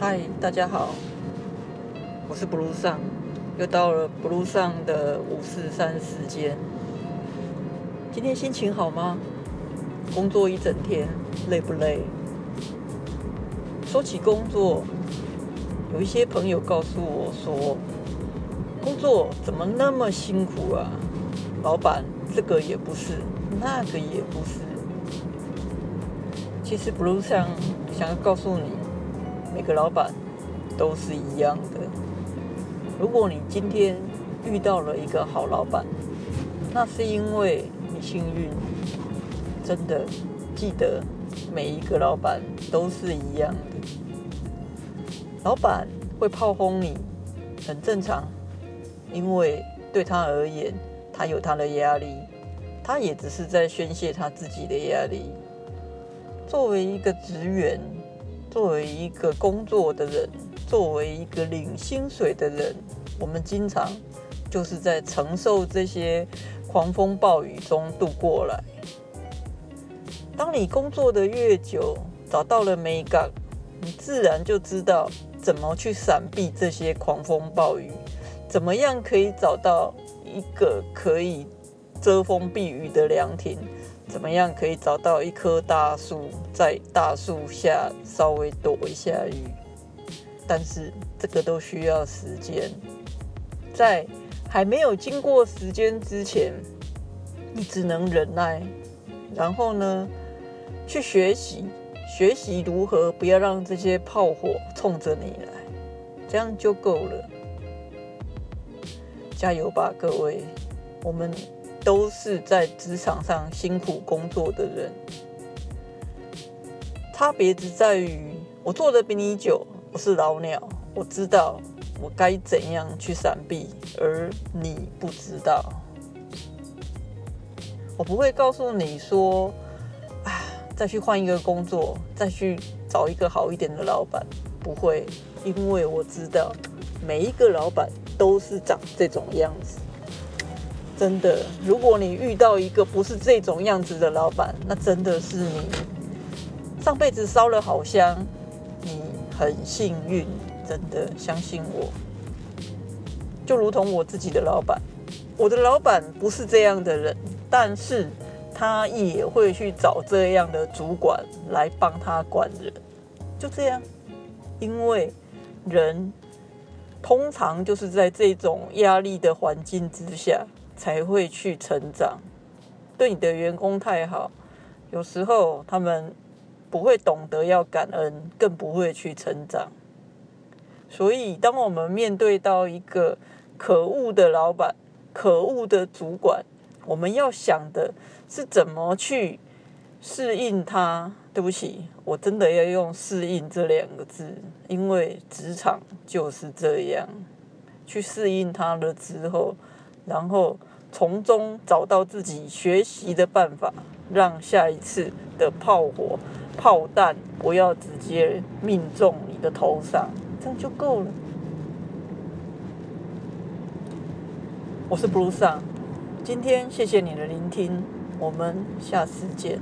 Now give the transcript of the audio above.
嗨，大家好，我是 Blue 上，又到了 Blue 上的五四三时间。今天心情好吗？工作一整天，累不累？说起工作，有一些朋友告诉我说，工作怎么那么辛苦啊？老板，这个也不是，那个也不是。其实 Blue 上想要告诉你，每个老板都是一样的。如果你今天遇到了一个好老板，那是因为你幸运。真的记得，每一个老板都是一样的。老板会炮轰你，很正常，因为对他而言，他有他的压力，他也只是在宣泄他自己的压力。作为一个职员，作为一个工作的人，作为一个领薪水的人，我们经常就是在承受这些狂风暴雨中度过来。当你工作的越久，找到了美感，你自然就知道怎么去闪避这些狂风暴雨，怎么样可以找到一个可以遮风避雨的凉亭。怎么样可以找到一棵大树，在大树下稍微躲一下雨？但是这个都需要时间，在还没有经过时间之前，你只能忍耐，然后呢，去学习，学习如何不要让这些炮火冲着你来，这样就够了。加油吧，各位，我们。都是在职场上辛苦工作的人，差别只在于我做的比你久，我是老鸟，我知道我该怎样去闪避，而你不知道。我不会告诉你说，啊，再去换一个工作，再去找一个好一点的老板，不会，因为我知道每一个老板都是长这种样子。真的，如果你遇到一个不是这种样子的老板，那真的是你上辈子烧了好香，你很幸运，真的相信我。就如同我自己的老板，我的老板不是这样的人，但是他也会去找这样的主管来帮他管人，就这样，因为人通常就是在这种压力的环境之下。才会去成长。对你的员工太好，有时候他们不会懂得要感恩，更不会去成长。所以，当我们面对到一个可恶的老板、可恶的主管，我们要想的是怎么去适应他。对不起，我真的要用“适应”这两个字，因为职场就是这样，去适应他了之后。然后从中找到自己学习的办法，让下一次的炮火、炮弹不要直接命中你的头上，这样就够了。我是 Blue 上，今天谢谢你的聆听，我们下次见。